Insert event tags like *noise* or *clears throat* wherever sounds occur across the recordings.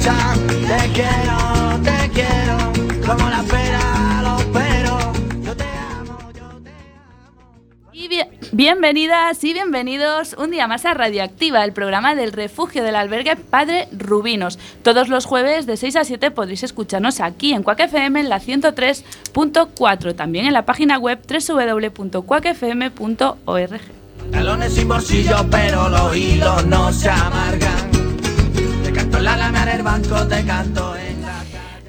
Te quiero, te quiero, como la pera los pero. Yo te amo, yo te amo. Y bien- bienvenidas y bienvenidos un día más a Radioactiva, el programa del refugio del albergue Padre Rubinos. Todos los jueves de 6 a 7 podréis escucharnos aquí en Quack FM en la 103.4, también en la página web www.quackfm.org. Talones sin bolsillo, pero los hilos no se amargan. La lana en el banco, te canto en la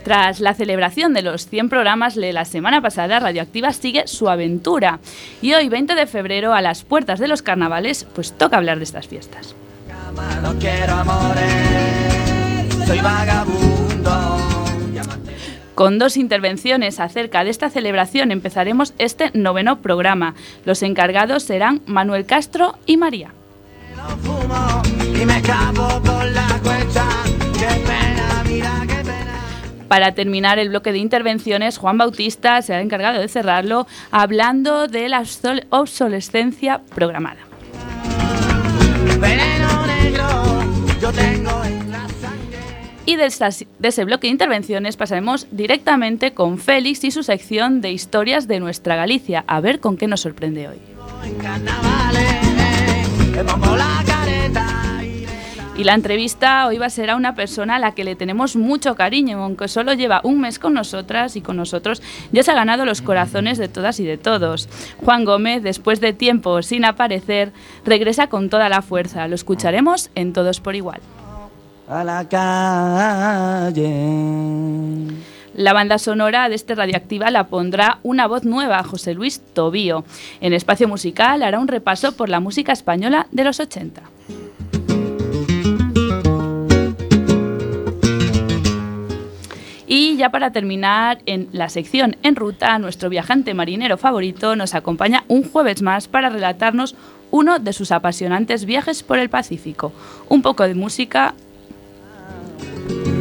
Tras la celebración de los 100 programas de la semana pasada, Radioactiva sigue su aventura. Y hoy, 20 de febrero, a las puertas de los carnavales, pues toca hablar de estas fiestas. cama. No quiero amores, soy vagabundo. Llámate. Con dos intervenciones acerca de esta celebración empezaremos este noveno programa. Los encargados serán Manuel Castro y María. Para terminar el bloque de intervenciones, Juan Bautista se ha encargado de cerrarlo hablando de la obsol- obsolescencia programada. Y de, de ese bloque de intervenciones pasaremos directamente con Félix y su sección de historias de nuestra Galicia. A ver con qué nos sorprende hoy. Y la entrevista hoy va a ser a una persona a la que le tenemos mucho cariño, aunque solo lleva un mes con nosotras y con nosotros, ya se ha ganado los corazones de todas y de todos. Juan Gómez, después de tiempo sin aparecer, regresa con toda la fuerza. Lo escucharemos en Todos por Igual. a la calle. La banda sonora de este Radioactiva la pondrá una voz nueva, José Luis Tobío. En Espacio Musical hará un repaso por la música española de los 80. Y ya para terminar, en la sección En Ruta, nuestro viajante marinero favorito nos acompaña un jueves más para relatarnos uno de sus apasionantes viajes por el Pacífico. Un poco de música,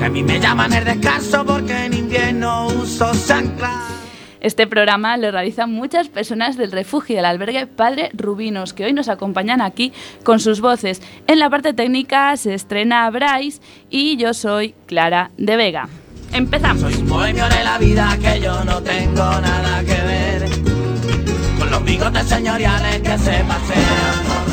a mí me llaman el descanso porque en invierno uso chancla. Este programa lo realizan muchas personas del refugio del albergue Padre Rubinos, que hoy nos acompañan aquí con sus voces. En la parte técnica se estrena Bryce y yo soy Clara de Vega. Empezamos. Soy un bohemio de la vida que yo no tengo nada que ver con los bigotes señoriales que se pasean por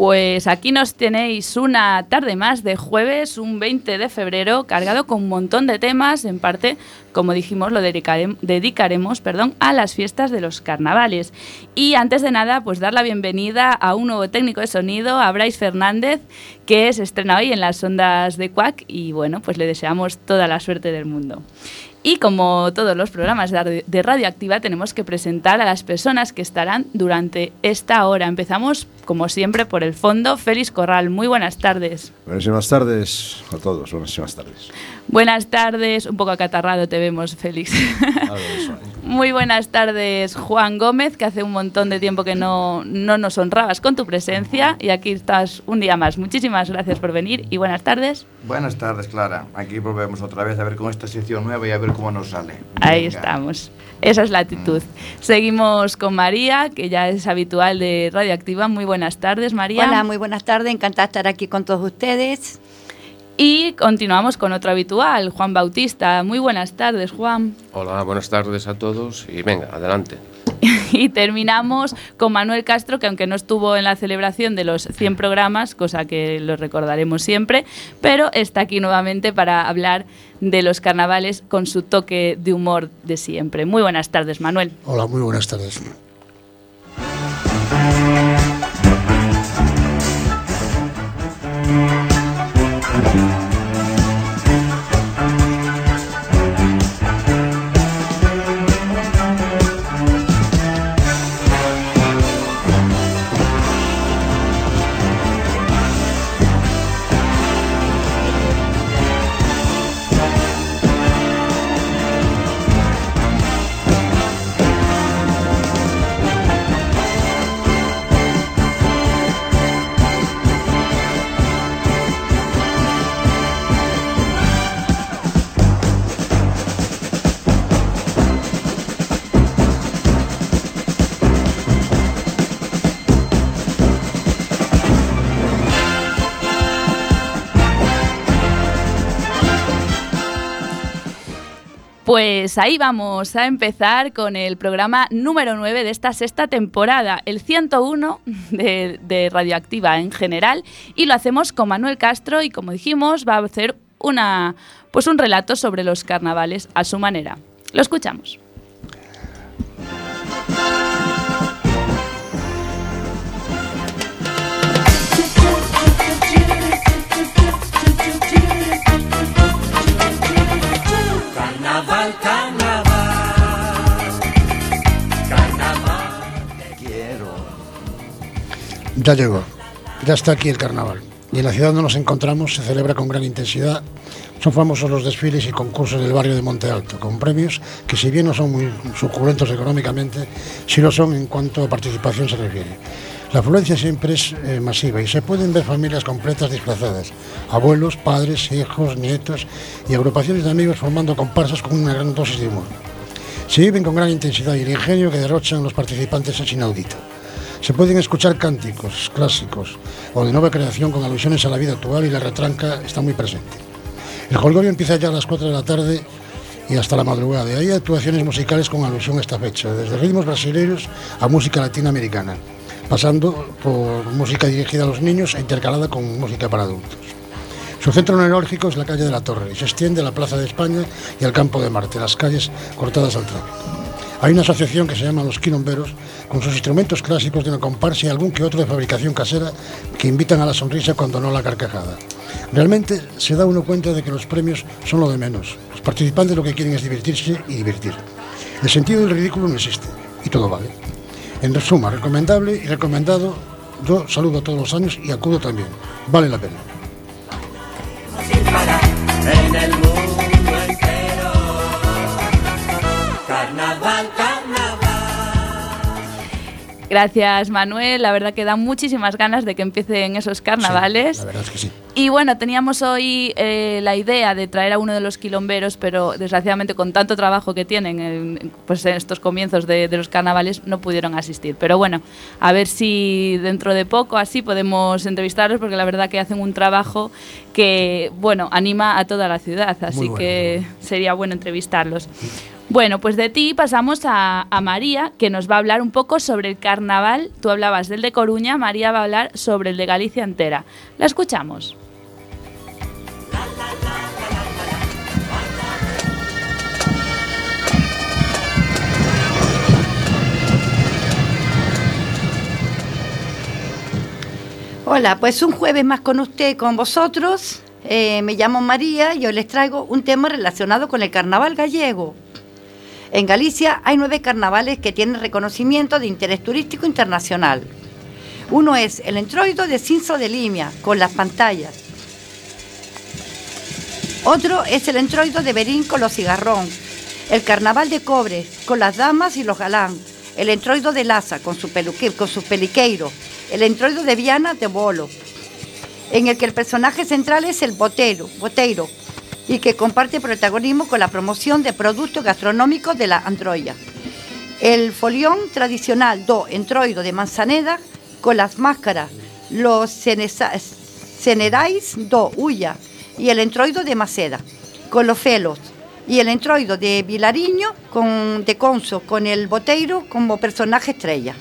Pues aquí nos tenéis una tarde más de jueves, un 20 de febrero, cargado con un montón de temas. En parte, como dijimos, lo dedicarem- dedicaremos perdón, a las fiestas de los carnavales. Y antes de nada, pues dar la bienvenida a un nuevo técnico de sonido, a Bryce Fernández, que se estrena hoy en las ondas de Quack. Y bueno, pues le deseamos toda la suerte del mundo. Y como todos los programas de radio- de Radioactiva, tenemos que presentar a las personas que estarán durante esta hora. Empezamos, como siempre, por el fondo. Félix Corral, muy buenas tardes. Buenísimas tardes a todos, buenísimas tardes. Buenas tardes, un poco acatarrado te vemos, Félix. *laughs* Muy buenas tardes, Juan Gómez, que hace un montón de tiempo que no, no nos honrabas con tu presencia y aquí estás un día más. Muchísimas gracias por venir y buenas tardes. Buenas tardes, Clara. Aquí volvemos otra vez a ver con esta sección nueva y a ver cómo nos sale. Ahí Venga. estamos. Esa es la actitud. Seguimos con María, que ya es habitual de Radioactiva. Muy buenas tardes, María. Hola, muy buenas tardes, encantada de estar aquí con todos ustedes. Y continuamos con otro habitual, Juan Bautista. Muy buenas tardes, Juan. Hola, buenas tardes a todos y venga, adelante. *laughs* Y terminamos con Manuel Castro, que aunque no estuvo en la celebración de los 100 programas, cosa que lo recordaremos siempre, pero está aquí nuevamente para hablar de los carnavales con su toque de humor de siempre. Muy buenas tardes, Manuel. Hola, muy buenas tardes. Pues ahí vamos a empezar con el programa número 9 de esta sexta temporada, el 101 de, Radioactiva en general, y lo hacemos con Manuel Castro y como dijimos va a hacer una, pues un relato sobre los carnavales a su manera. Lo escuchamos. Ya llegó, ya está aquí el carnaval. Y en la ciudad donde nos encontramos se celebra con gran intensidad. Son famosos los desfiles y concursos del barrio de Monte Alto, con premios que si bien no son muy suculentos económicamente, sí lo son en cuanto a participación se refiere. La afluencia siempre es eh, masiva y se pueden ver familias completas disfrazadas, abuelos, padres, hijos, nietos y agrupaciones de amigos formando comparsas con una gran dosis de humor. Se viven con gran intensidad y el ingenio que derrochan los participantes es inaudito. Se pueden escuchar cánticos clásicos o de nueva creación con alusiones a la vida actual y la retranca está muy presente. El jolgorio empieza ya a las 4 de la tarde y hasta la madrugada. Y hay actuaciones musicales con alusión a esta fecha, desde ritmos brasileños a música latinoamericana, pasando por música dirigida a los niños e intercalada con música para adultos. Su centro neurálgico es la calle de la Torre y se extiende a la Plaza de España y al Campo de Marte, las calles cortadas al tráfico. Hay una asociación que se llama Los Quilomberos, con sus instrumentos clásicos de una comparsa y algún que otro de fabricación casera que invitan a la sonrisa cuando no a la carcajada. Realmente se da uno cuenta de que los premios son lo de menos. Los participantes lo que quieren es divertirse y divertir. El sentido del ridículo no existe y todo vale. En suma, recomendable y recomendado. Yo saludo todos los años y acudo también. Vale la pena. Carnaval. Gracias, Manuel. La verdad que da muchísimas ganas de que empiecen esos carnavales. Sí, la verdad es que sí. Y bueno, teníamos hoy eh, la idea de traer a uno de los quilomberos, pero desgraciadamente con tanto trabajo que tienen en, pues en estos comienzos de, de los carnavales no pudieron asistir. Pero bueno, a ver si dentro de poco así podemos entrevistarlos porque la verdad que hacen un trabajo que, bueno, anima a toda la ciudad. Así bueno, que sería bueno entrevistarlos. Bueno, pues de ti pasamos a, María, que nos va a hablar un poco sobre el carnaval. Tú hablabas del de Coruña, María va a hablar sobre el de Galicia entera. La escuchamos. Hola, pues un jueves más con usted, con vosotros. Eh, me llamo María y hoy les traigo un tema relacionado con el carnaval gallego. En Galicia hay nueve carnavales que tienen reconocimiento de interés turístico internacional. Uno es el entroido de Cinso de Limia, con las pantallas. Otro es el entroido de Berín con los cigarrón. El carnaval de cobre con las damas y los galán. El entroido de Laza con su, peluque, peliqueiro. El entroido de Viana de Bolo. En el que el personaje central es el botero, y que comparte protagonismo con la promoción de productos gastronómicos de la Androya. El folión tradicional do entroido de Manzaneda con las máscaras, los cenerais do Ulla y el entroido de Maceda, con los felos, y el entroido de Vilariño con, de Conso, con el boteiro como personaje estrella.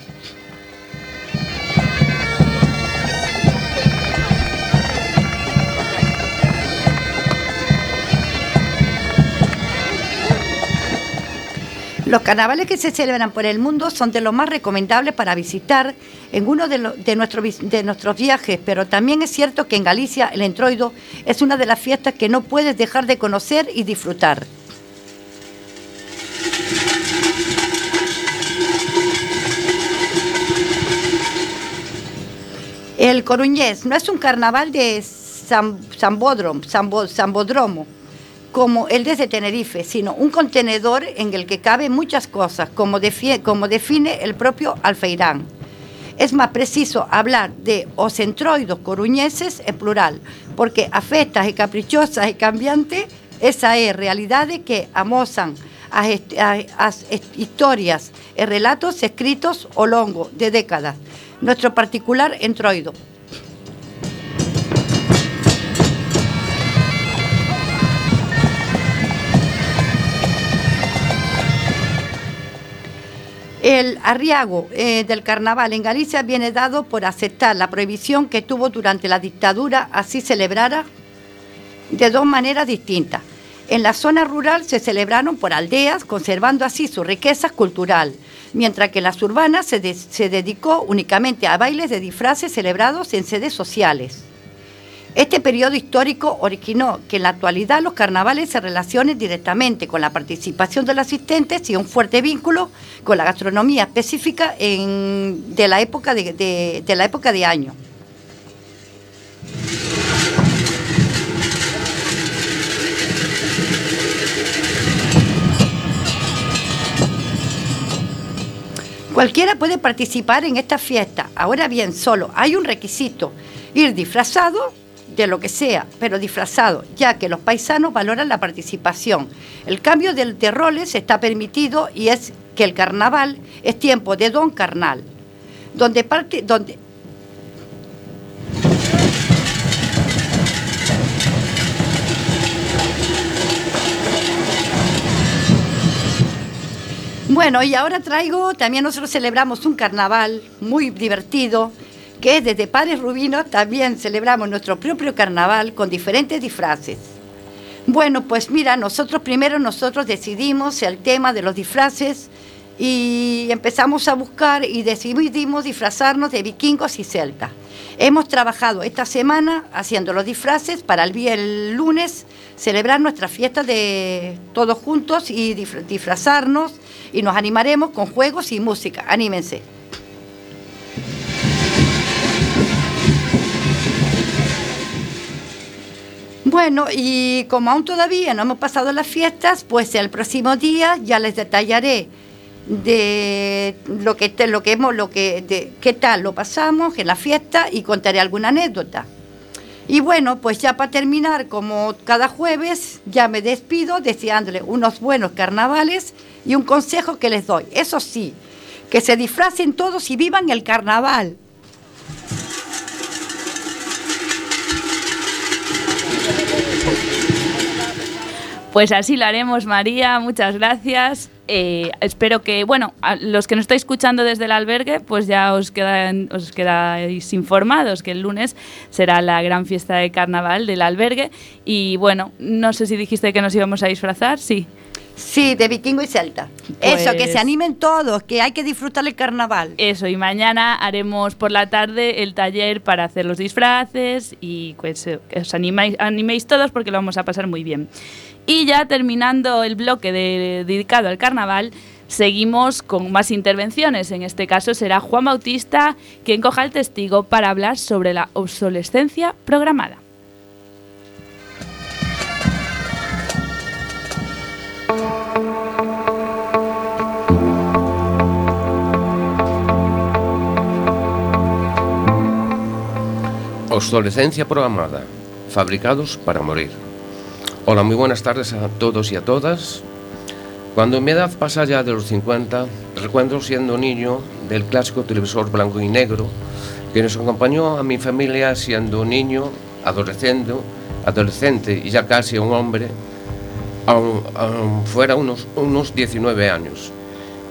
Los carnavales que se celebran por el mundo son de los más recomendables para visitar en uno de, de nuestros viajes, pero también es cierto que en Galicia el entroido es una de las fiestas que no puedes dejar de conocer y disfrutar. El Coruñés no es un carnaval de San, como el desde Tenerife, sino un contenedor en el que caben muchas cosas, como, defi- como define el propio Alfeirán. Es más preciso hablar de os entroidos coruñeses en plural, porque afectas y caprichosas y cambiantes, esa é realidade que amosan a- as est- historias e relatos escritos ao longo de décadas. Nuestro particular entroido. El arriago eh, del carnaval en Galicia viene dado por aceptar la prohibición que tuvo durante la dictadura así celebrara de dos maneras distintas. En la zona rural se celebraron por aldeas, conservando así su riqueza cultural, mientras que en las urbanas se, se dedicó únicamente a bailes de disfraces celebrados en sedes sociales. Este periodo histórico originó que en la actualidad los carnavales se relacionen directamente con la participación de los asistentes y un fuerte vínculo con la gastronomía específica de, la época de- de la época de año. Cualquiera puede participar en esta fiesta. Ahora bien, solo hay un requisito, ir disfrazado de lo que sea, pero disfrazado, ya que los paisanos valoran la participación. El cambio de, de roles está permitido y es que el carnaval es tiempo de don carnal, donde parte, donde Bueno, y ahora traigo, también nosotros celebramos un carnaval muy divertido, que es desde Padres Rubinos, también celebramos nuestro propio carnaval con diferentes disfraces. Bueno, pues mira, nosotros primero nosotros decidimos el tema de los disfraces y empezamos a buscar y decidimos disfrazarnos de vikingos y celtas. Hemos trabajado esta semana haciendo los disfraces para el, el lunes celebrar nuestra fiesta de todos juntos y disfrazarnos y nos animaremos con juegos y música. Anímense. Bueno, y como aún todavía no hemos pasado las fiestas, pues el próximo día ya les detallaré de lo que lo que hemos lo que de qué tal lo pasamos en la fiesta y contaré alguna anécdota. Y bueno, pues ya para terminar, como cada jueves, ya me despido deseándole unos buenos carnavales y un consejo que les doy. Eso sí, que se disfracen todos y vivan el carnaval. Pues así lo haremos, María. Muchas gracias. Eh, espero que, bueno, a los que nos estáis escuchando desde el albergue, pues ya os, quedan, os quedáis informados que el lunes será la gran fiesta de carnaval del albergue. Y bueno, no sé si dijiste que nos íbamos a disfrazar, sí. Sí, de vikingo y celta. Eso, que Pues- se animen todos, que hay que disfrutar el carnaval. Eso, y mañana haremos por la tarde el taller para hacer los disfraces y pues eh, que os animáis, animéis todos porque lo vamos a pasar muy bien. Y ya terminando el bloque dedicado al carnaval, seguimos con más intervenciones. En este caso será Juan Bautista quien coja el testigo para hablar sobre la obsolescencia programada. Obsolescencia programada. Fabricados para morir. Hola, muy buenas tardes a todos y a todas. Cuando mi edad pasa ya de los 50, recuerdo siendo niño del clásico televisor blanco y negro que nos acompañó a mi familia siendo niño, adolescente, adolescente y ya casi un hombre, aun, aun fuera unos, unos 19 años.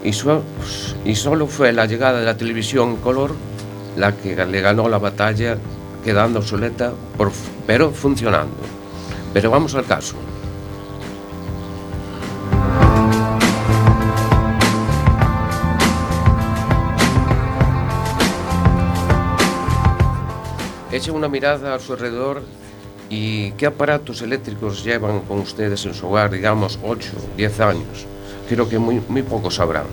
Y, su- y solo fue la llegada de la televisión color la que le ganó la batalla, quedando obsoleta, pero funcionando. Pero vamos al caso. Echen una mirada a su alrededor y qué aparatos eléctricos llevan con ustedes en su hogar, digamos 8, 10 años. Creo que muy, muy pocos sabrán.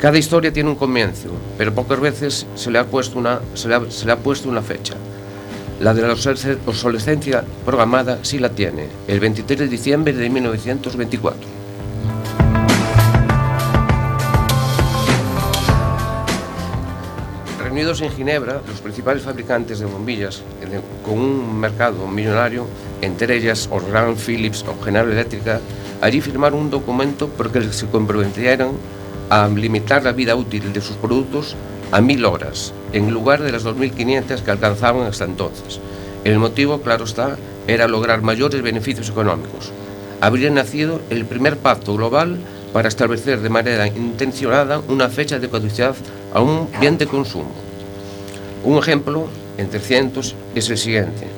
Cada historia tiene un comienzo, pero pocas veces se le ha puesto una, se le ha, se le ha puesto una fecha. La de la obsolesc- obsolescencia programada sí la tiene, el 23 de diciembre de 1924. Reunidos en Ginebra, los principales fabricantes de bombillas, con un mercado millonario, entre ellas Organ, Philips o General Eléctrica, allí firmaron un documento por se comprometieron a limitar la vida útil de sus productos a mil horas, en lugar de las 2.500 que alcanzaban hasta entonces. El motivo, claro está, era lograr mayores beneficios económicos. Habría nacido el primer pacto global para establecer de manera intencionada una fecha de caducidad a un bien de consumo. Un ejemplo, entre cientos, es el siguiente.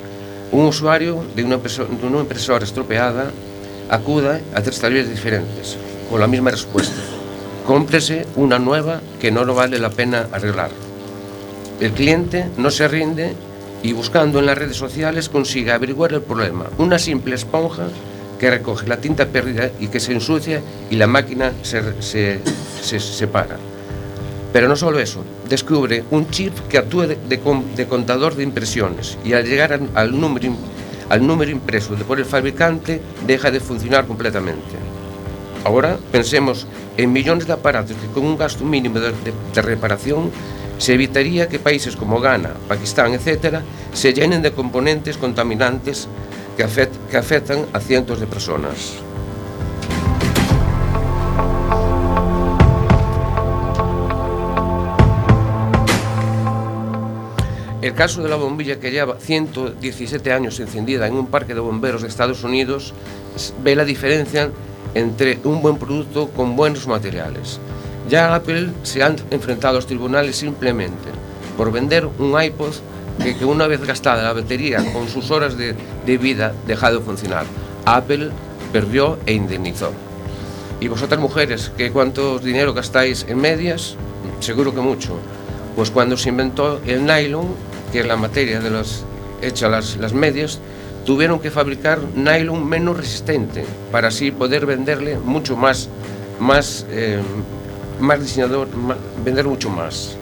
Un usuario de una, de impresora estropeada acuda a tres talleres diferentes con la misma respuesta. Cómprese una nueva que no lo vale la pena arreglar. El cliente no se rinde y buscando en las redes sociales consigue averiguar el problema. Una simple esponja que recoge la tinta perdida y que se ensucia y la máquina se, se, se separa. Pero no solo eso, descubre un chip que actúa de, de con- de contador de impresiones y al llegar al, número, al número impreso de por el fabricante deja de funcionar completamente. Agora pensemos en millóns de aparatos que con un gasto mínimo de, de, de reparación se evitaría que países como Ghana, Pakistán, etc., se llenen de componentes contaminantes que, afect, que afectan a cientos de personas. El caso de la bombilla que lleva 117 años encendida en un parque de bomberos de Estados Unidos ve la diferencia entre un buen producto con buenos materiales. Ya Apple se han enfrentado a los tribunales simplemente por vender un iPod que, una vez gastada la batería con sus horas de, vida deja de funcionar. Apple perdió e indemnizó. ¿Y vosotras mujeres, qué cuánto dinero gastáis en medias? Seguro que mucho. Pues cuando se inventó el nylon, que es la materia de las hecha las, las medias, tuvieron que fabricar nylon menos resistente para así poder venderle mucho más, más, eh, diseñador, vender mucho más.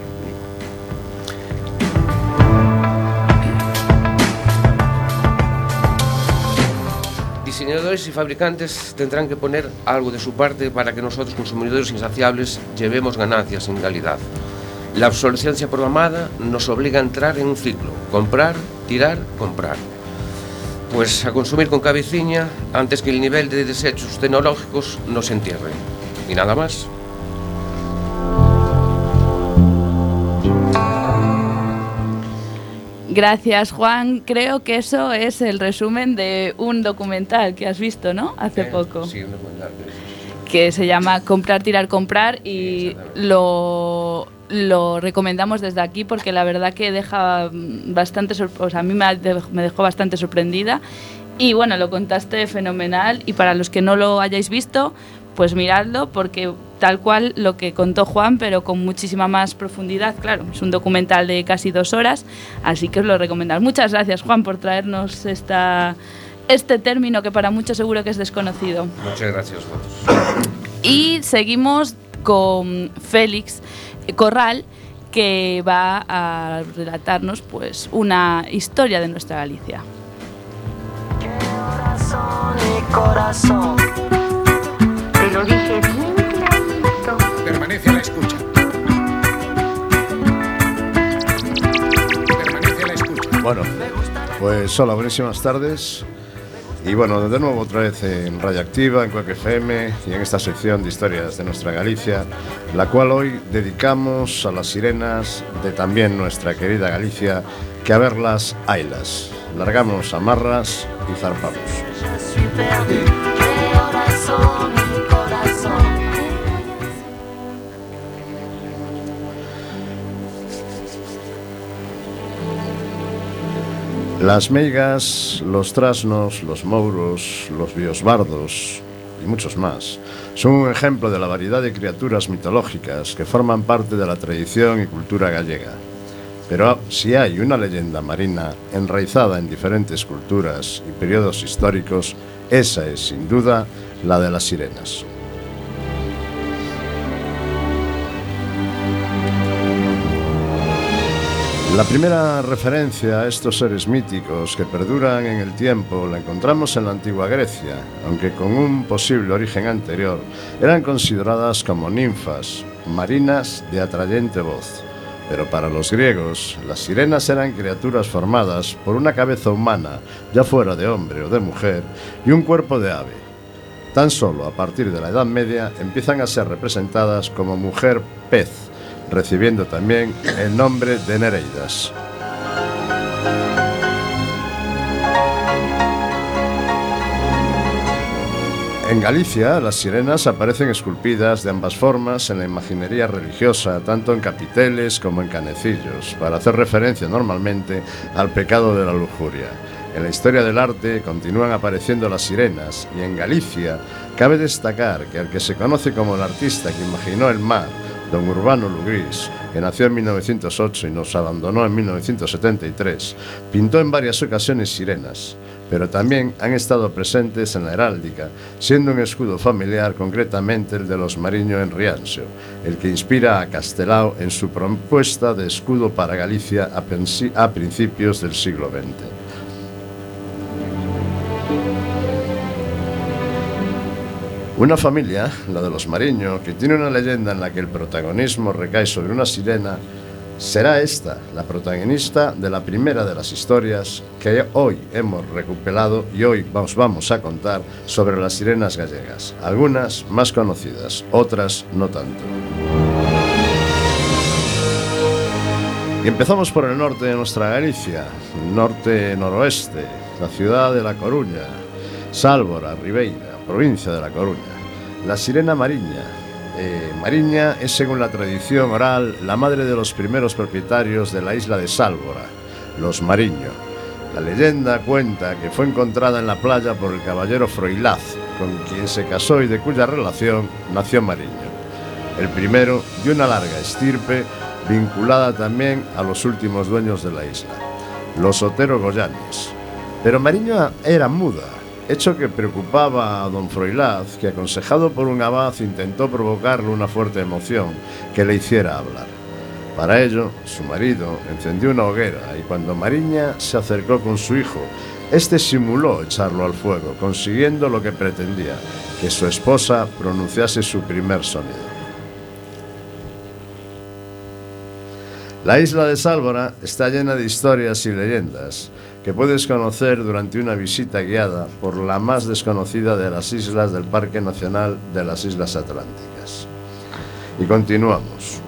Diseñadores y fabricantes tendrán que poner algo de su parte para que nosotros, consumidores insaciables, llevemos ganancias en calidad. La obsolescencia programada nos obliga a entrar en un ciclo, comprar, tirar, comprar. Pues a consumir con cabeciña antes que el nivel de desechos tecnológicos nos entierre. Y nada más. Gracias, Juan. Creo que eso es el resumen de un documental que has visto, ¿no? Hace Eh, poco. Sí, un documental, que se llama Comprar, Tirar, Comprar y lo, lo recomendamos desde aquí porque la verdad que deja bastante, o sea, a mí me, dejó bastante sorprendida y bueno, lo contaste fenomenal y para los que no lo hayáis visto, pues miradlo porque tal cual lo que contó Juan, pero con muchísima más profundidad, claro, es un documental de casi dos horas, así que os lo recomendamos. Muchas gracias Juan por traernos esta, este término que para muchos seguro que es desconocido. Muchas gracias a vosotros. Y seguimos con Félix Corral, que va a relatarnos pues una historia de nuestra Galicia. Te lo dije bien clarito. Permanece a la escucha. Permanece a la escucha. Bueno, Pues hola, buenísimas tardes. Y bueno, de nuevo otra vez en Radioactiva, en Cuac FM y en esta sección de historias de nuestra Galicia, la cual hoy dedicamos a las sirenas de también nuestra querida Galicia, que a verlas haylas. Largamos amarras y zarpamos. Las meigas, los trasnos, los mouros, los biosbardos y muchos más son un ejemplo de la variedad de criaturas mitológicas que forman parte de la tradición y cultura gallega. Pero si hay una leyenda marina enraizada en diferentes culturas y periodos históricos, esa es sin duda la de las sirenas. La primera referencia a estos seres míticos que perduran en el tiempo la encontramos en la antigua Grecia, aunque con un posible origen anterior, eran consideradas como ninfas, marinas de atrayente voz. Pero para los griegos, las sirenas eran criaturas formadas por una cabeza humana, ya fuera de hombre o de mujer, y un cuerpo de ave. Tan solo a partir de la Edad Media empiezan a ser representadas como mujer pez, recibiendo también el nombre de Nereidas. En Galicia, las sirenas aparecen esculpidas de ambas formas en la imaginería religiosa, tanto en capiteles como en canecillos, para hacer referencia normalmente al pecado de la lujuria. En la historia del arte continúan apareciendo las sirenas y en Galicia cabe destacar que al que se conoce como el artista que imaginó el mar, don Urbano Lugris, que nació en 1908 y nos abandonó en 1973, pintó en varias ocasiones sirenas, pero también han estado presentes en la heráldica, siendo un escudo familiar concretamente el de los Mariño en Rianxo, el que inspira a Castelao en su propuesta de escudo para Galicia a, a principios del siglo XX. Una familia, la de los Mariño, que tiene una leyenda en la que el protagonismo recae sobre una sirena, será esta la protagonista de la primera de las historias que hoy hemos recuperado y hoy os vamos a contar sobre las sirenas gallegas, algunas más conocidas, otras no tanto. Y empezamos por el norte de nuestra Galicia, norte-noroeste, la ciudad de La Coruña, Sálvora, Ribeira, provincia de La Coruña. La sirena Mariña. Eh, Mariña es, según la tradición oral, la madre de los primeros propietarios de la isla de Sálvora, los Mariño. La leyenda cuenta que fue encontrada en la playa por el caballero Froilaz, con quien se casó y de cuya relación nació Mariño el primero de una larga estirpe vinculada también a los últimos dueños de la isla, los Otero Goyanes. Pero Mariño era muda, hecho que preocupaba a don Froilaz, que aconsejado por un abad intentó provocarle una fuerte emoción que le hiciera hablar. Para ello, su marido encendió una hoguera y cuando Mariña se acercó con su hijo, este simuló echarlo al fuego, consiguiendo lo que pretendía, que su esposa pronunciase su primer sonido. La isla de Sálvora está llena de historias y leyendas que puedes conocer durante una visita guiada por la más desconocida de las islas del Parque Nacional de las Islas Atlánticas. Y continuamos.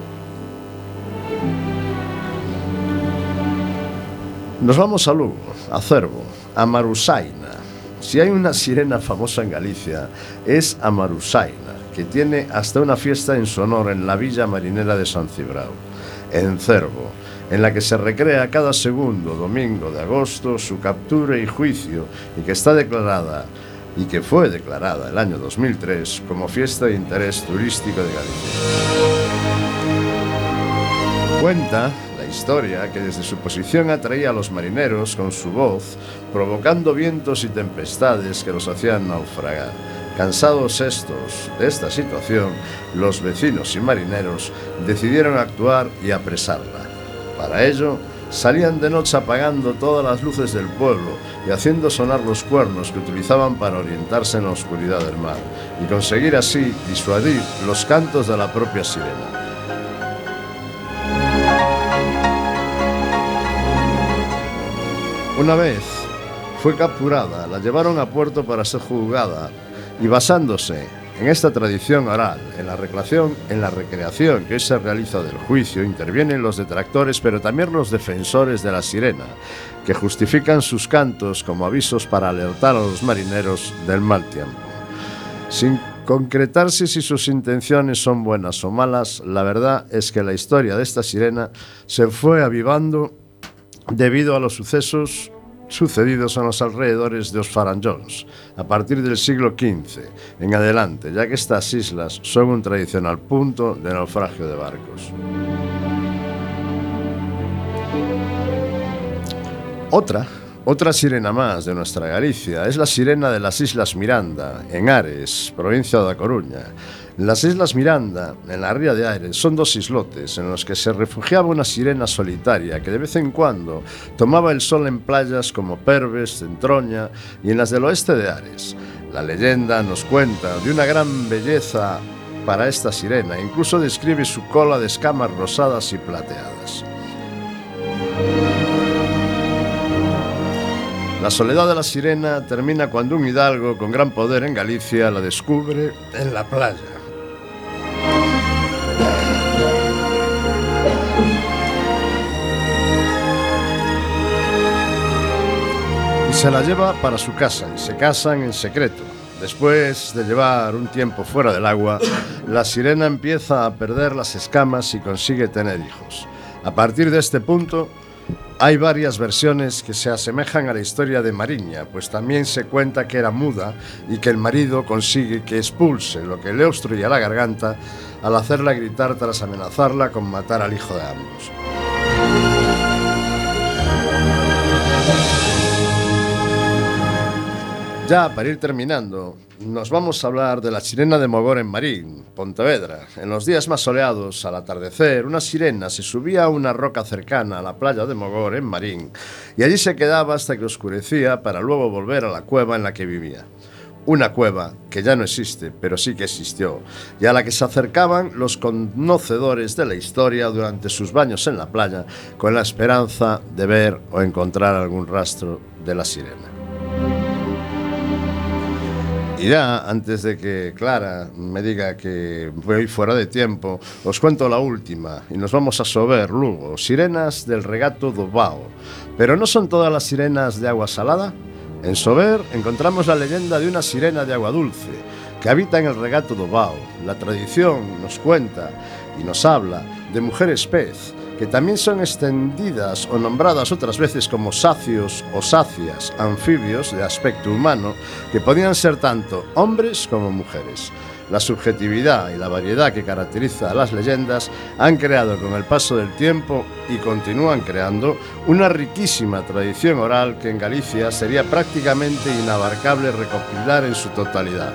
Nos vamos a Lugo, a Cervo, a Marusaina. Si hay una sirena famosa en Galicia, es a Marusaina, que tiene hasta una fiesta en su honor en la villa marinera de San Cibrao, en Cervo, en la que se recrea cada segundo domingo de agosto su captura y juicio y que está declarada y que fue declarada el año 2003 como fiesta de interés turístico de Galicia. Cuenta la historia que desde su posición atraía a los marineros con su voz, provocando vientos y tempestades que los hacían naufragar. Cansados estos de esta situación, los vecinos y marineros decidieron actuar y apresarla. Para ello, salían de noche apagando todas las luces del pueblo y haciendo sonar los cuernos que utilizaban para orientarse en la oscuridad del mar y conseguir así disuadir los cantos de la propia sirena. Una vez fue capturada, la llevaron a puerto para ser juzgada y basándose en esta tradición oral, en la recreación, en que se realiza del juicio, intervienen los detractores, pero también los defensores de la sirena, que justifican sus cantos como avisos para alertar a los marineros del mal tiempo. Sin concretarse si sus intenciones son buenas o malas, la verdad es que la historia de esta sirena se fue avivando debido a los sucesos sucedidos a los alrededores dos Faranjons a partir del siglo XV en adelante, ya que estas islas son un tradicional punto de naufragio de barcos. Otra, otra sirena más de nuestra Galicia es la sirena de las Islas Miranda, en Ares, provincia da Coruña. Las Islas Miranda, en la ría de Ares, son dos islotes en los que se refugiaba una sirena solitaria que de vez en cuando tomaba el sol en playas como Perves, Centroña y en las del oeste de Ares. La leyenda nos cuenta de una gran belleza para esta sirena, incluso describe su cola de escamas rosadas y plateadas. La soledad de la sirena termina cuando un hidalgo con gran poder en Galicia la descubre en la playa. Se la lleva para su casa y se casan en secreto. Después de llevar un tiempo fuera del agua, la sirena empieza a perder las escamas y consigue tener hijos. A partir de este punto, hay varias versiones que se asemejan a la historia de Mariña, pues también se cuenta que era muda y que el marido consigue que expulse lo que le obstruía la garganta al hacerla gritar tras amenazarla con matar al hijo de ambos. Ya para ir terminando, nos vamos a hablar de la sirena de Mogor en Marín, Pontevedra. En los días más soleados, al atardecer, una sirena se subía a una roca cercana a la playa de Mogor en Marín y allí se quedaba hasta que oscurecía para luego volver a la cueva en la que vivía. Una cueva que ya no existe, pero sí que existió, y a la que se acercaban los conocedores de la historia durante sus baños en la playa con la esperanza de ver o encontrar algún rastro de la sirena. Y ya, antes de que Clara me diga que voy fuera de tiempo, os cuento la última y nos vamos a sober luego. Sirenas del regato do Bao. Pero no son todas las sirenas de agua salada. En Sober encontramos la leyenda de una sirena de agua dulce que habita en el regato do Bao. La tradición nos cuenta y nos habla de mujeres pez que también son extendidas o nombradas otras veces como sacios o sacias, anfibios de aspecto humano, que podían ser tanto hombres como mujeres. La subjetividad y la variedad que caracteriza a las leyendas han creado con el paso del tiempo y continúan creando una riquísima tradición oral que en Galicia sería prácticamente inabarcable recopilar en su totalidad.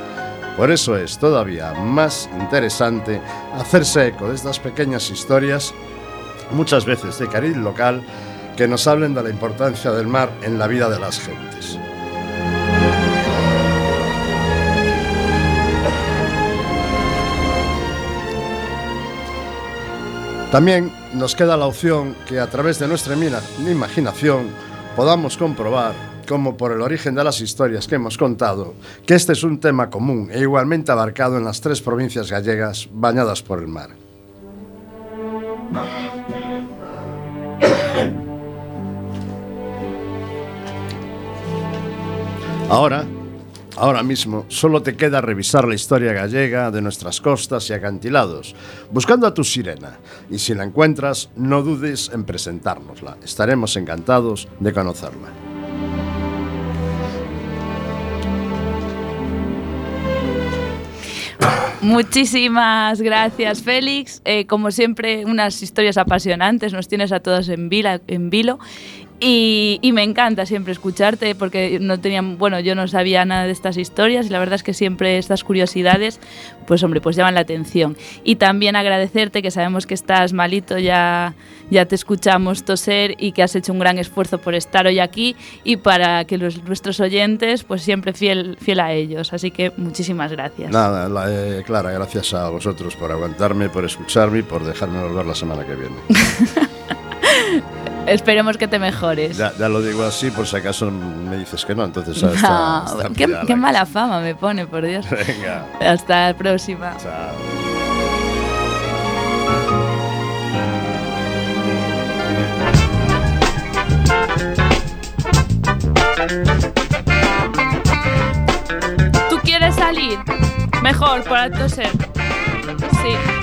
Por eso es todavía más interesante hacerse eco de estas pequeñas historias muchas veces de cariz local, que nos hablen de la importancia del mar en la vida de las gentes. También nos queda la opción que a través de nuestra imaginación podamos comprobar, como por el origen de las historias que hemos contado, que este es un tema común e igualmente abarcado en las tres provincias gallegas bañadas por el mar. Ahora, ahora mismo, solo te queda revisar la historia gallega de nuestras costas y acantilados, buscando a tu sirena. Y si la encuentras, no dudes en presentárnosla. Estaremos encantados de conocerla. Muchísimas gracias, Félix. Eh, como siempre, unas historias apasionantes. Nos tienes a todos en, vila- en vilo. Y, y me encanta siempre escucharte porque no tenía, bueno, yo no sabía nada de estas historias y la verdad es que siempre estas curiosidades, pues hombre, pues llaman la atención. Y también agradecerte que sabemos que estás malito, ya, ya te escuchamos toser y que has hecho un gran esfuerzo por estar hoy aquí y para que los, nuestros oyentes, pues siempre fiel, fiel a ellos. Así que muchísimas gracias. Nada, la- eh, Clara, gracias a vosotros por aguantarme, por escucharme y por dejarme volver la semana que viene. *laughs* Esperemos que te mejores. Ya, ya lo digo así por si acaso me dices que no, entonces *laughs* ah, No, está qué, pillada qué la mala fama me pone, por Dios. Venga, Hasta la próxima. chao. ¿Tú quieres salir? Mejor, para toser. Sí.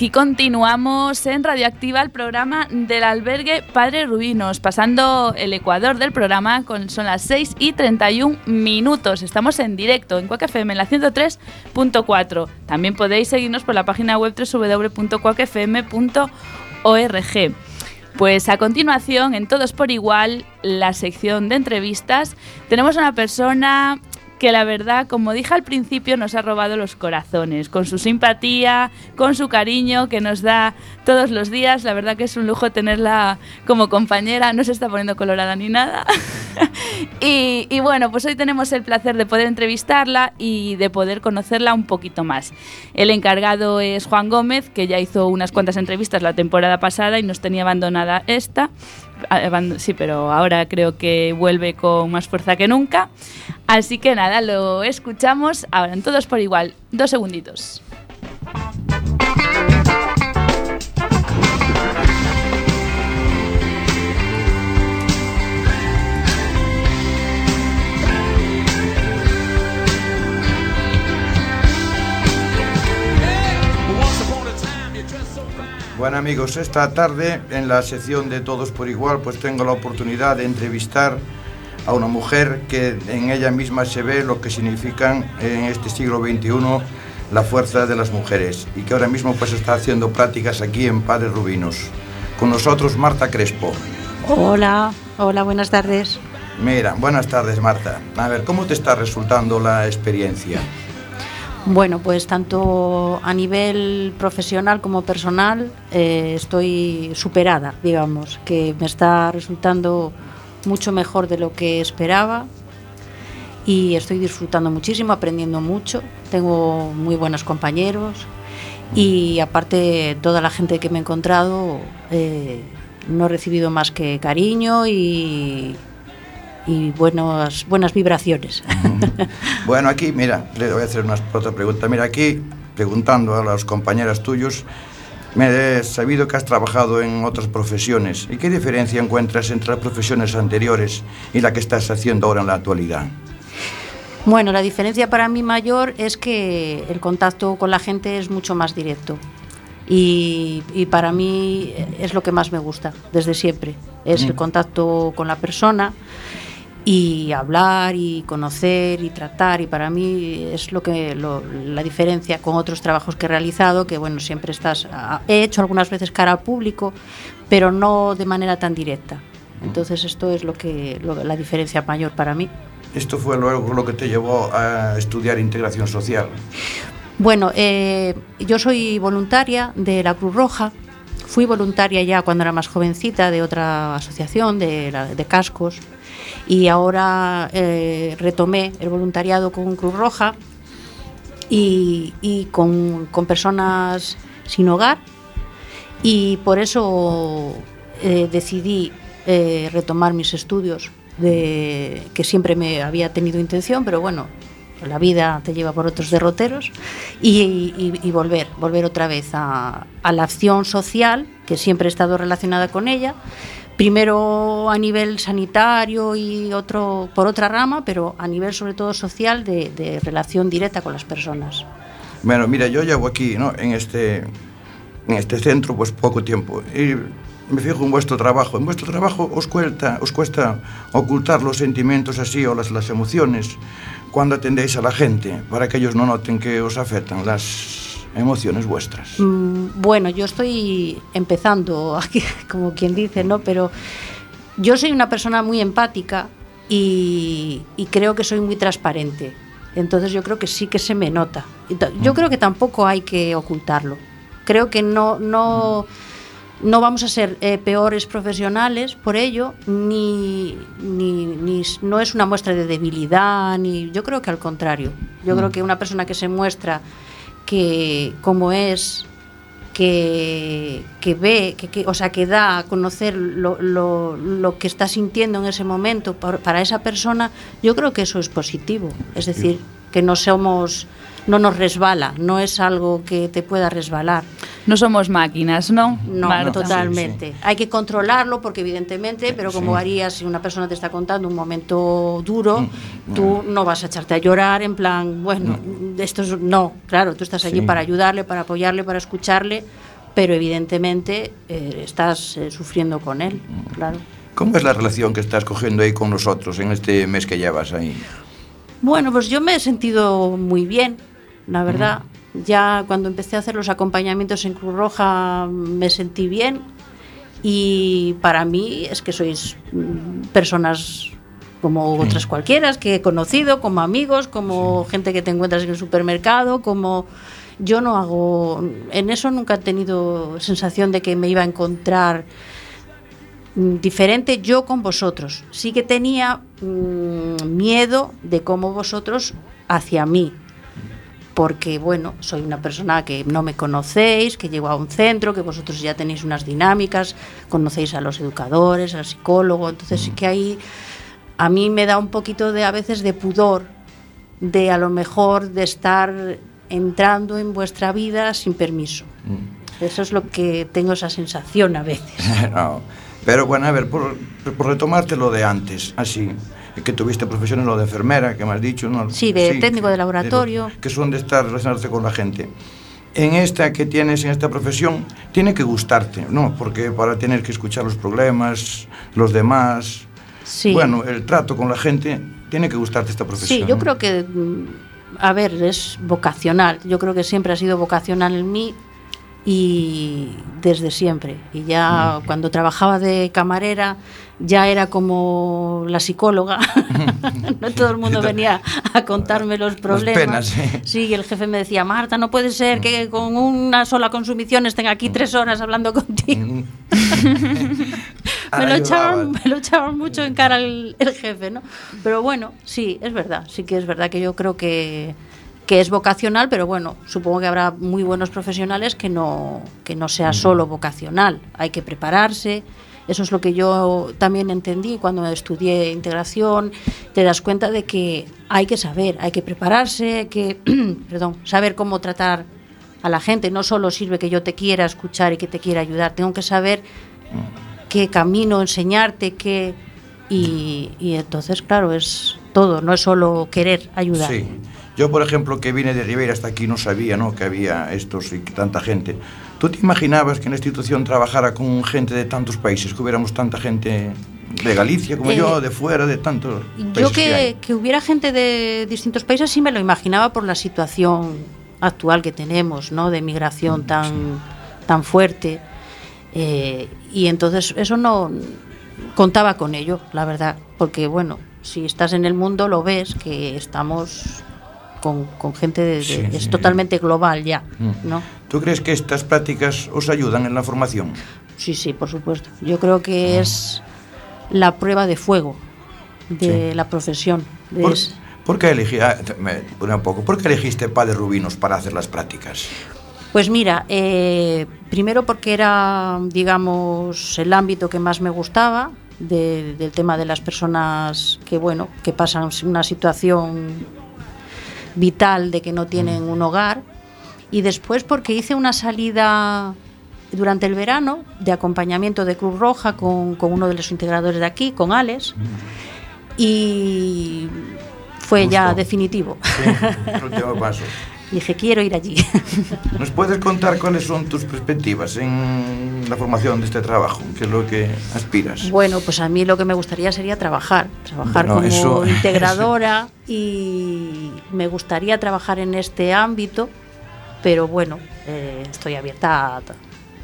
Aquí continuamos en Radioactiva el programa del albergue Padre Rubinos, pasando el ecuador del programa, con, son las 6 y 31 minutos. Estamos en directo en Cuac FM en la 103.4. También podéis seguirnos por la página web www.cuacfm.org. Pues a continuación, en Todos por Igual, la sección de entrevistas, tenemos a una persona que la verdad, como dije al principio, nos ha robado los corazones, con su simpatía, con su cariño que nos da todos los días. La verdad que es un lujo tenerla como compañera, no se está poniendo colorada ni nada. *laughs* y, bueno, pues hoy tenemos el placer de poder entrevistarla y de poder conocerla un poquito más. El encargado es Juan Gómez, que ya hizo unas cuantas entrevistas la temporada pasada y nos tenía abandonada esta. Sí, pero ahora creo que vuelve con más fuerza que nunca. Así que nada, lo escuchamos ahora en todos por igual. Dos segunditos. Bueno amigos, esta tarde en la sección de Todos por Igual pues tengo la oportunidad de entrevistar a una mujer que en ella misma se ve lo que significan en este siglo XXI la fuerza de las mujeres y que ahora mismo pues está haciendo prácticas aquí en Padres Rubinos. Con nosotros Marta Crespo. Hola, hola, buenas tardes. Mira, buenas tardes Marta. A ver, ¿cómo te está resultando la experiencia? Bueno, pues tanto a nivel profesional como personal eh, estoy superada, digamos, que me está resultando mucho mejor de lo que esperaba y estoy disfrutando muchísimo, aprendiendo mucho, tengo muy buenos compañeros y aparte toda la gente que me he encontrado eh, no he recibido más que cariño y, y buenas, buenas vibraciones. *laughs* Bueno, aquí, mira, le voy a hacer una otra pregunta. Mira, aquí, preguntando a las compañeras tuyos, me he sabido que has trabajado en otras profesiones. ¿Y qué diferencia encuentras entre las profesiones anteriores y la que estás haciendo ahora en la actualidad? Bueno, la diferencia para mí mayor es que el contacto con la gente es mucho más directo. Y, y para mí es lo que más me gusta desde siempre. Es el Mm. contacto con la persona y hablar y conocer y tratar. Y para mí es lo que lo- la diferencia con otros trabajos que he realizado, que bueno, siempre estás. a- He hecho algunas veces cara al público, pero no de manera tan directa. Entonces esto es lo que lo- la diferencia mayor para mí. Esto fue luego lo que te llevó a estudiar integración social. Bueno, eh, yo soy voluntaria de la Cruz Roja. Fui voluntaria ya cuando era más jovencita de otra asociación de cascos y ahora eh, retomé el voluntariado con Cruz Roja y, con, personas sin hogar. Y por eso eh, decidí eh, retomar mis estudios de que siempre me había tenido intención, pero bueno, la vida te lleva por otros derroteros. Y volver, volver otra vez a, a la acción social, que siempre he estado relacionada con ella, primero a nivel sanitario y otro por otra rama, pero a nivel sobre todo social de, de relación directa con las personas. Bueno, mira, yo llevo aquí, ¿no? En este, en este centro, pues poco tiempo. Y me fijo en vuestro trabajo. En vuestro trabajo os cuesta, os cuesta ocultar los sentimientos así o las, las emociones cuando atendéis a la gente, para que ellos no noten que os afectan las emociones vuestras. Mm, Bueno, yo estoy empezando aquí, *laughs* como quien dice, ¿no? Pero yo soy una persona muy empática y, y creo que soy muy transparente. Entonces yo creo que sí que se me nota. Yo creo que tampoco hay que ocultarlo. Creo que no, no, no vamos a ser eh, peores profesionales por ello, ni, ni, ni no es una muestra de debilidad, ni yo creo que al contrario. Yo creo que una persona que se muestra que como es, que, que ve, que, que- o sea, que da a conocer lo, lo- lo que está sintiendo en ese momento por- para esa persona, yo creo que eso es positivo. Es decir, que no somos, no nos resbala, no es algo que te pueda resbalar. No somos máquinas, ¿no? No, Marta? totalmente. Hay que controlarlo porque evidentemente, pero como Sí. harías si una persona te está contando un momento duro, Mm, tú no vas a echarte a llorar en plan, bueno, esto es no, claro, tú estás allí Sí. para ayudarle, para apoyarle, para escucharle, pero evidentemente eh, estás eh, sufriendo con él, Mm. claro. ¿Cómo es la relación que estás cogiendo ahí con nosotros en este mes que llevas ahí? Bueno, pues yo me he sentido muy bien, la verdad. Ya cuando empecé a hacer los acompañamientos en Cruz Roja me sentí bien y para mí es que sois mm, personas como otras cualquiera que he conocido, como amigos, como gente que te encuentras en el supermercado, como yo no hago, en eso nunca he tenido sensación de que me iba a encontrar mm, diferente yo con vosotros. Sí que tenía mm, miedo de cómo vosotros hacia mí. Porque, bueno, soy una persona que no me conocéis, que llego a un centro, que vosotros ya tenéis unas dinámicas, conocéis a los educadores, al psicólogo, entonces sí que ahí a mí me da un poquito de a veces de pudor, de a lo mejor de estar entrando en vuestra vida sin permiso. Eso es lo que tengo esa sensación a veces. *laughs* no. Pero bueno, a ver, por, por retomarte lo de antes, así, que tuviste profesiones, lo de enfermera, que me has dicho, ¿no? Sí, de técnico de laboratorio. lo- que son de estar relacionarse con la gente. En esta que tienes, en esta profesión, tiene que gustarte, ¿no? Porque para tener que escuchar los problemas, los demás, Sí. bueno, el trato con la gente, tiene que gustarte esta profesión. Sí, yo creo que, mm, a ver, es vocacional. Yo creo que siempre ha sido vocacional en mí y desde siempre. Y ya cuando trabajaba de camarera ya era como la psicóloga. *laughs* no todo el mundo venía a contarme los problemas. penas, sí. Sí, y el jefe me decía, Marta, no puede ser que con una sola consumición estén aquí tres horas hablando contigo. *laughs* me, lo echaban, me lo echaban mucho en cara el, el jefe, ¿no? Pero bueno, sí, es verdad, sí que es verdad que yo creo que, que es vocacional, pero bueno, supongo que habrá muy buenos profesionales que no, que no sea solo vocacional, hay que prepararse. Eso es lo que yo también entendí cuando estudié integración. Te das cuenta de que hay que saber, hay que prepararse, hay que *clears throat* perdón, saber cómo tratar a la gente. No solo sirve que yo te quiera escuchar y que te quiera ayudar, tengo que saber qué camino enseñarte, qué... Y, entonces, claro, es todo, no es solo querer ayudar. Sí. Yo, por ejemplo, que vine de Ribeira hasta aquí, no sabía ¿no? que había estos y tanta gente. ¿Tú te imaginabas que en la institución trabajara con gente de tantos países, que hubiéramos tanta gente de Galicia como Eh, yo, de fuera, de tantos Yo países que hay? que, que hubiera gente de distintos países sí me lo imaginaba por la situación actual que tenemos, ¿no? De migración tan, tan fuerte. Eh, y entonces eso no contaba con ello, la verdad, porque bueno, si estás en el mundo lo ves que estamos con, con gente de, de- Sí, es sí. totalmente global ya, Mm. ¿no? ¿Tú crees que estas prácticas os ayudan en la formación? Sí, sí, por supuesto. Yo creo que es la prueba de fuego de Sí. la profesión. de ¿Por, qué elegí, ah, me- un poco, ¿por qué elegiste Padre Rubinos para hacer las prácticas? Pues mira, eh, primero porque era, digamos, el ámbito que más me gustaba, de- del tema de las personas que, bueno, que pasan una situación vital de que no tienen un hogar. Y después porque hice una salida durante el verano de acompañamiento de Cruz Roja con, con uno de los integradores de aquí, con Alex. Y fue ya definitivo. El último paso. *laughs* Dije, quiero ir allí. *laughs* ¿Nos puedes contar cuáles son tus perspectivas en la formación de este trabajo? ¿Qué es lo que aspiras? Bueno, pues a mí lo que me gustaría sería trabajar, trabajar Bueno, como eso- *laughs* integradora y me gustaría trabajar en este ámbito, pero bueno, eh, estoy abierta a,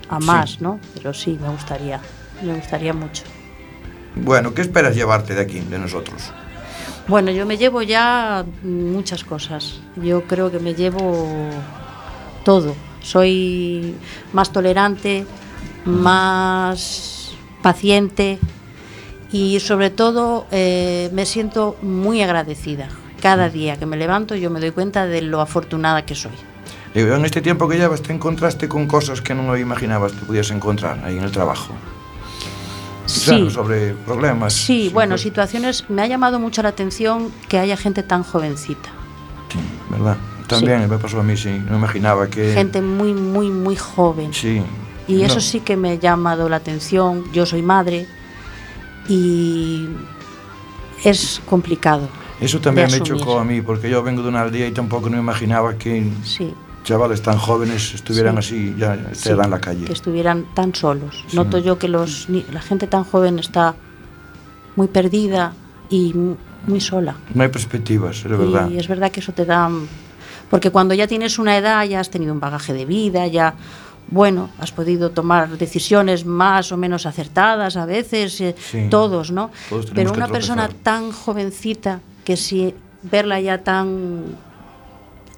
a Sí. más, ¿no? Pero sí, me gustaría, me gustaría mucho. Bueno, ¿qué esperas llevarte de aquí, de nosotros? Bueno, yo me llevo ya muchas cosas. Yo creo que me llevo todo. Soy más tolerante, más paciente y sobre todo eh, me siento muy agradecida. Cada día que me levanto yo me doy cuenta de lo afortunada que soy. Digo, en este tiempo que llevas te encontraste con cosas que no imaginabas que pudieras encontrar ahí en el trabajo. Sí. Claro, sobre problemas. Sí, bueno, situaciones. Me ha llamado mucho la atención que haya gente tan jovencita. ¿Verdad? También me pasó a mí, sí. No imaginaba que... Gente muy, muy, muy joven. Sí. Y eso sí que me ha llamado la atención. Yo soy madre y es complicado. Eso también me chocó a mí, porque yo vengo de una aldea y tampoco no imaginaba que Sí. Chavales tan jóvenes estuvieran Sí. así, ya esta Sí, edad en la calle. Que estuvieran tan solos. Sí. Noto yo que los, la gente tan joven está muy perdida y mu- muy sola. No hay perspectivas, es verdad. Y es verdad que eso te da... Porque cuando ya tienes una edad, ya has tenido un bagaje de vida, ya, bueno, has podido tomar decisiones más o menos acertadas a veces, eh, todos, ¿no? Todos Pero una persona tan jovencita que si verla ya tan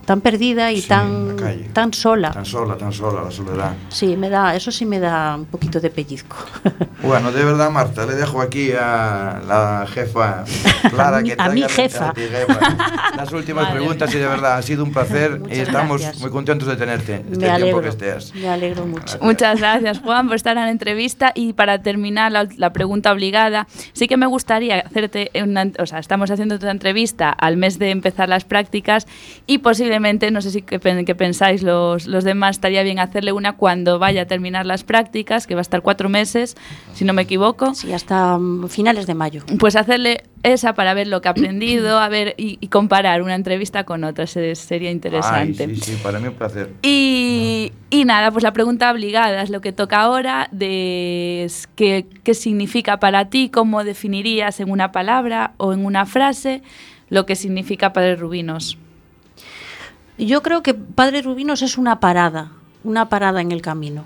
tan perdida y Sí, tan calle. tan sola. Tan sola, tan sola, la soledad. Sí, me da, eso sí me da un poquito de pellizco. *laughs* Bueno, de verdad, Marta, le dejo aquí a la jefa *laughs* Clara A mi- que a mi jefa. a ti, jefa, Las *laughs* últimas Madre preguntas y de verdad ha sido un placer y estamos gracias. muy contentos de tenerte este me tiempo alegro. que estés. Me alegro mucho. Muchas gracias, Juan, por estar en la entrevista. Y para terminar la, la pregunta obligada, sí que me gustaría hacerte una. O sea, estamos haciendo otra entrevista al mes de empezar las prácticas y posiblemente, no sé si qué, pen- qué pensáis los, los demás, estaría bien hacerle una cuando vaya a terminar las prácticas, que va a estar cuatro meses, si no me equivoco. Sí, hasta mm, finales de mayo. Pues hacerle esa para ver lo que ha aprendido, a ver y, y comparar una entrevista con otra, se- sería interesante. Ay, sí, sí, para mí un placer. Y, y nada, pues la pregunta obligada es lo que toca ahora, de es qué, qué significa para ti, cómo definirías en una palabra o en una frase lo que significa Padre Rubinos. Yo creo que Padre Rubinos es una parada, una parada en el camino.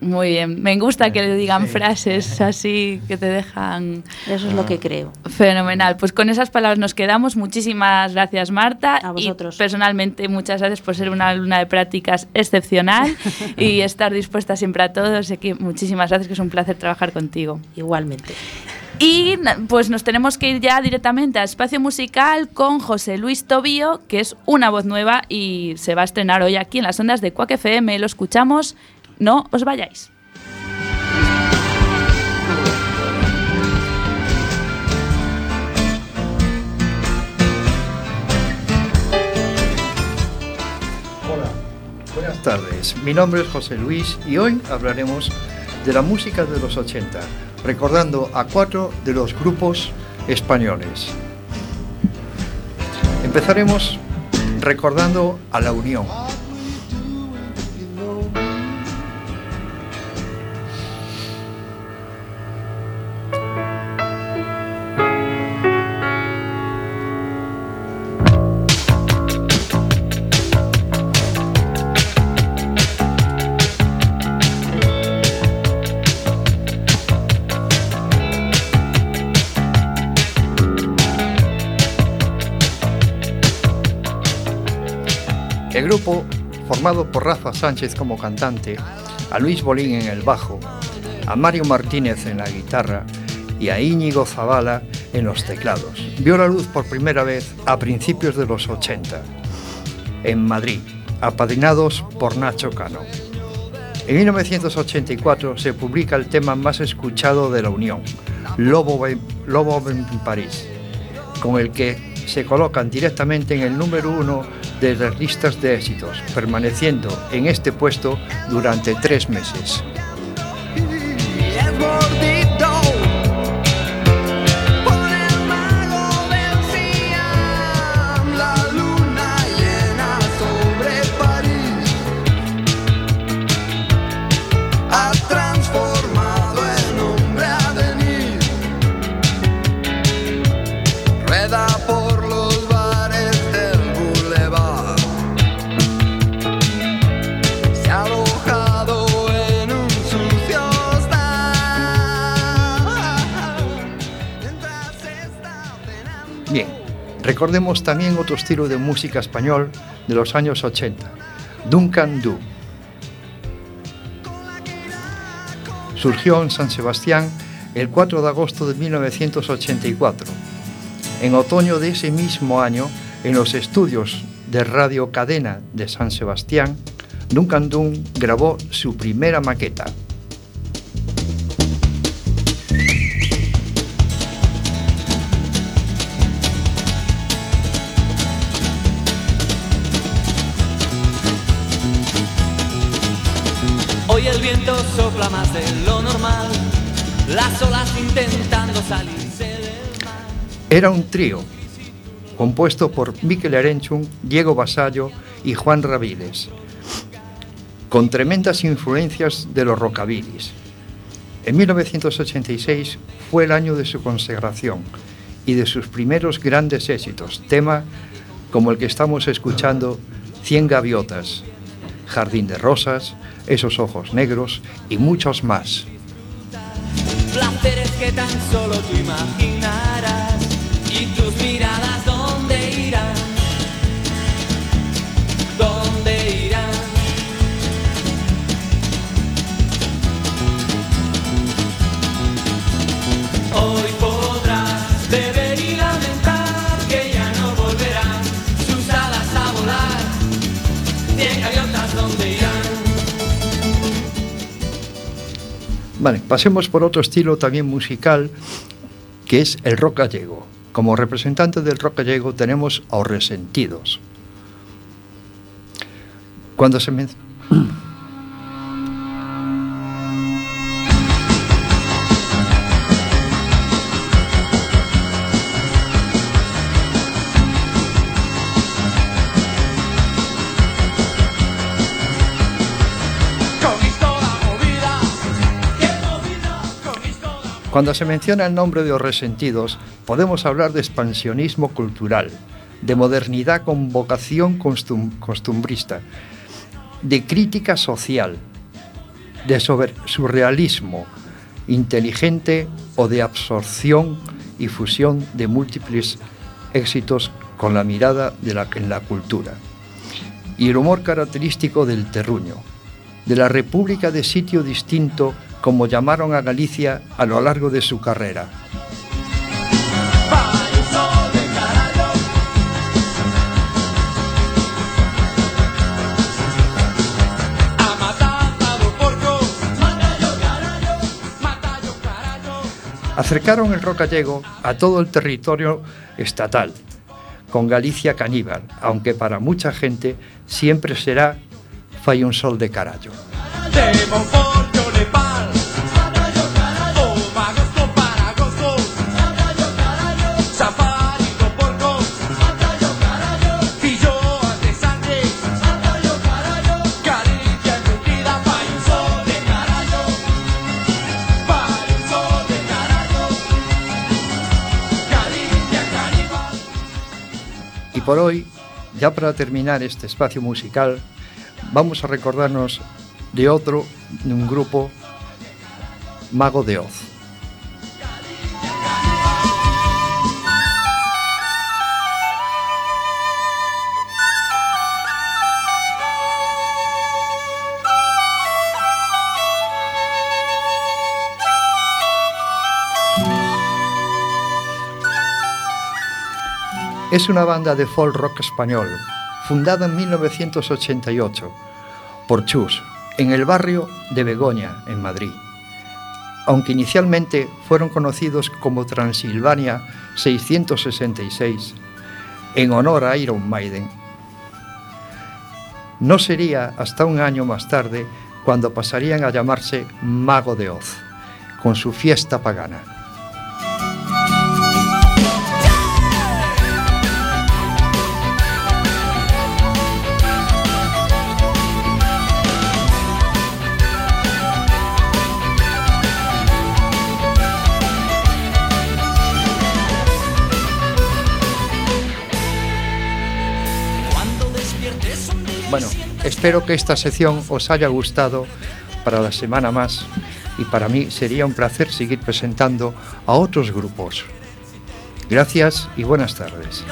Muy bien, me gusta que le digan frases así que te dejan... Eso es lo que creo. Fenomenal, pues con esas palabras nos quedamos. Muchísimas gracias Marta. A vosotros. Y personalmente muchas gracias por ser una alumna de prácticas excepcional *laughs* y estar dispuesta siempre a todo. Así que muchísimas gracias, que es un placer trabajar contigo. Igualmente. Y pues nos tenemos que ir ya directamente al espacio musical con José Luis Tobío, que es una voz nueva y se va a estrenar hoy aquí en las ondas de Quack FM. Lo escuchamos, no os vayáis. Hola, buenas tardes. Mi nombre es José Luis y hoy hablaremos de la música de los 80, recordando a cuatro de los grupos españoles. Empezaremos recordando a La Unión. El grupo, formado por Rafa Sánchez como cantante, a Luis Bolín en el bajo, a Mario Martínez en la guitarra y a Íñigo Zavala en los teclados, vio la luz por primera vez a principios de los 80, en Madrid, apadrinados por Nacho Cano. En 1984 se publica el tema más escuchado de la Unión, Lobo, Lobo en París, con el que se colocan directamente en el número uno de las listas de éxitos, permaneciendo en este puesto durante tres meses. Recordemos también otro estilo de música español de los años 80, Duncan Du. Surgió en San Sebastián el 4 de agosto de 1984. En otoño de ese mismo año, en los estudios de Radio Cadena de San Sebastián, Duncan Du grabó su primera maqueta, Era un trío compuesto por Miquel Arenchun, Diego Basallo y Juan Raviles, con tremendas influencias de los rockabilis. En 1986 fue el año de su consagración y de sus primeros grandes éxitos, tema como el que estamos escuchando, Cien gaviotas, Jardín de rosas, Esos ojos negros y muchos más. Vale, pasemos por otro estilo también musical que es el rock gallego. Como representante del rock gallego tenemos a. Cuando se men- *clears throat* Cuando se menciona el nombre de Os Resentidos, podemos hablar de expansionismo cultural, de modernidad con vocación costum- costumbrista, de crítica social, de surrealismo inteligente o de absorción y fusión de múltiples éxitos con la mirada en la cultura. Y el humor característico del terruño, de la República de sitio distinto como llamaron a Galicia a lo largo de su carrera. Acercaron el rock gallego a todo el territorio estatal, con Galicia caníbal, aunque para mucha gente siempre será fai un sol de carallo. Por hoy, ya para terminar este espacio musical, vamos a recordarnos de otro, de un grupo, Mago de Oz. Es una banda de folk rock español, fundada en 1988 por Chus, en el barrio de Begoña, en Madrid. Aunque inicialmente fueron conocidos como Transilvania 666, en honor a Iron Maiden. No sería hasta un año más tarde cuando pasarían a llamarse Mago de Oz, con su fiesta pagana. Bueno, espero que esta sección os haya gustado para la semana más y para mí sería un placer seguir presentando a otros grupos. Gracias y buenas tardes.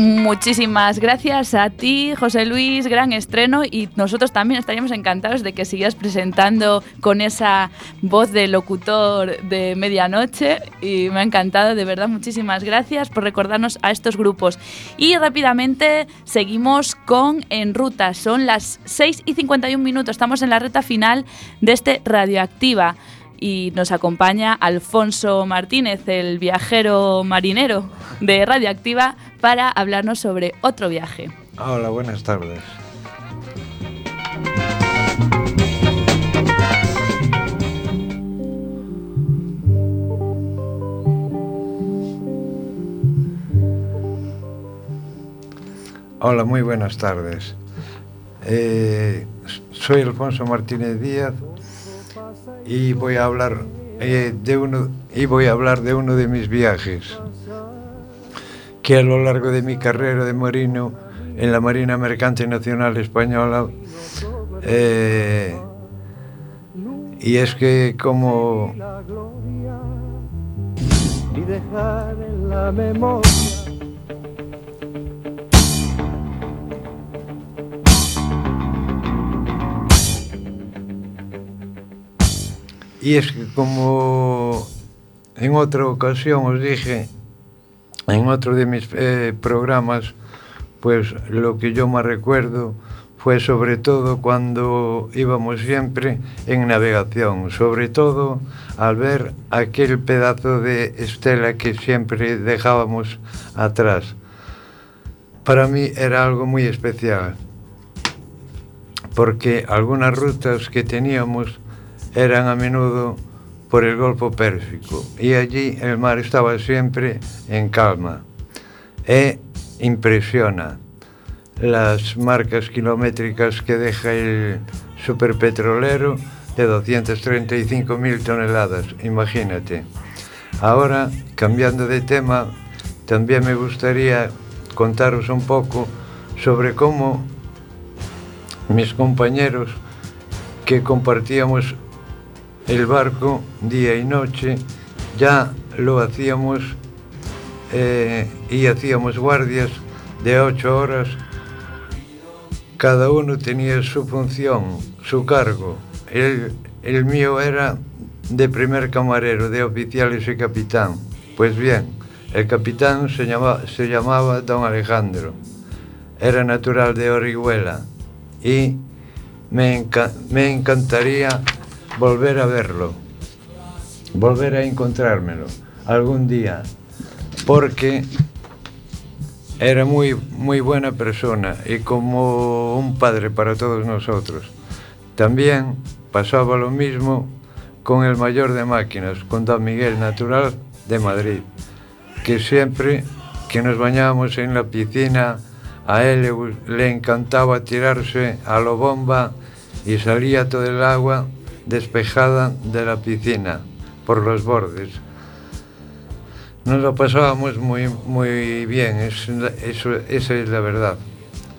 Muchísimas gracias a ti, José Luis, gran estreno y nosotros también estaríamos encantados de que sigas presentando con esa voz de locutor de medianoche y me ha encantado, de verdad, muchísimas gracias por recordarnos a estos grupos. Y rápidamente seguimos con En Ruta, son las 6 y 51 minutos, estamos en la reta final de este Radioactiva y nos acompaña Alfonso Martínez, el viajero marinero de Radioactiva, para hablarnos sobre otro viaje. Hola, buenas tardes. Hola, muy buenas tardes. Eh, soy Alfonso Martínez Díaz y voy a hablar eh, de uno y voy a hablar de uno de mis viajes que a lo largo de mi carrera de marino en la Marina Mercante Nacional Española eh, y es que como y dejar en la memoria Y es que como en otra ocasión os dije, en otro de mis eh, programas, pues lo que yo más recuerdo fue sobre todo cuando íbamos siempre en navegación, sobre todo al ver aquel pedazo de estela que siempre dejábamos atrás. Para mí era algo muy especial, porque algunas rutas que teníamos eran a menudo por el Golfo Pérsico y allí el mar estaba siempre en calma. E impresiona las marcas kilométricas que deja el superpetrolero de 235.000 toneladas, imagínate. Ahora, cambiando de tema, también me gustaría contaros un poco sobre cómo mis compañeros que compartíamos el barco día y noche, ya lo hacíamos eh, y hacíamos guardias de ocho horas. Cada uno tenía su función, su cargo. El, el mío era de primer camarero, de oficiales y capitán. Pues bien, el capitán se llamaba, se llamaba don Alejandro. Era natural de Orihuela y me, enca me encantaría volver a verlo, volver a encontrármelo algún día, porque era muy, muy buena persona y como un padre para todos nosotros. También pasaba lo mismo con el mayor de máquinas, con Don Miguel Natural de Madrid, que siempre que nos bañábamos en la piscina, a él le, le encantaba tirarse a lo bomba y salía todo el agua despejada de la piscina por los bordes. Nos lo pasábamos muy, muy bien, eso, eso, esa es la verdad.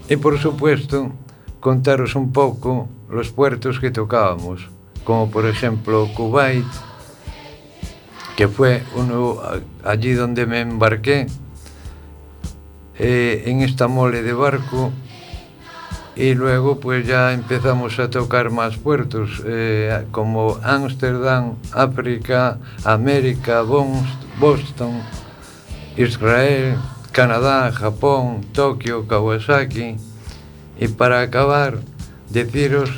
Y por supuesto, contaros un poco los puertos que tocábamos, como por ejemplo Kuwait, que fue uno allí donde me embarqué eh, en esta mole de barco e luego pues ya empezamos a tocar más puertos eh, como Ámsterdam, África, América, Boston, Israel, Canadá, Japón, Tokio, Kawasaki y para acabar deciros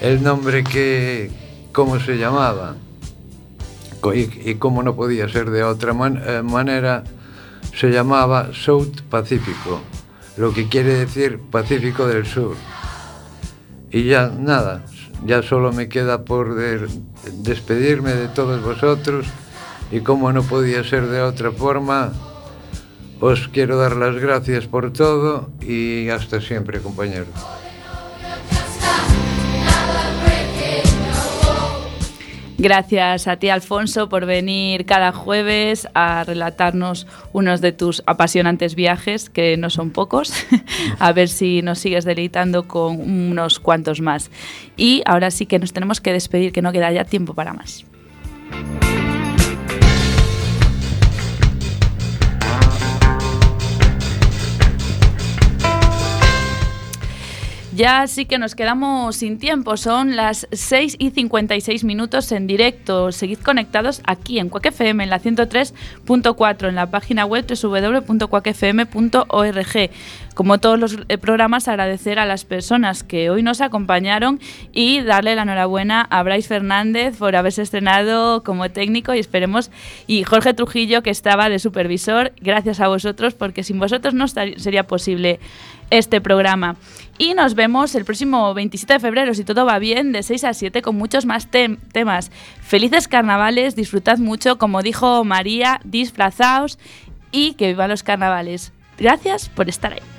el nombre que cómo se llamaba y, y cómo no podía ser de otra man eh, manera se llamaba South Pacífico lo que quiere decir Pacífico del Sur. Y ya nada, ya solo me queda por despedirme de todos vosotros y como no podía ser de otra forma, os quiero dar las gracias por todo y hasta siempre compañeros. Gracias a ti, Alfonso, por venir cada jueves a relatarnos unos de tus apasionantes viajes, que no son pocos. a ver si nos sigues deleitando con unos cuantos más. Y ahora sí que nos tenemos que despedir, que no queda ya tiempo para más. Ya sí que nos quedamos sin tiempo, son las 6 y 56 minutos en directo. Seguid conectados aquí en Cuac FM, en la 103.4, en la página web www.cuacfm.org. Como todos los eh, programas, agradecer a las personas que hoy nos acompañaron y darle la enhorabuena a Bryce Fernández por haberse estrenado como técnico y esperemos, y Jorge Trujillo que estaba de supervisor, gracias a vosotros, porque sin vosotros no sería posible este programa. Y nos vemos el próximo 27 de febrero, si todo va bien, de 6 a 7 con muchos más temas. Felices carnavales, disfrutad mucho, como dijo María, disfrazaos y que vivan los carnavales. Gracias por estar ahí.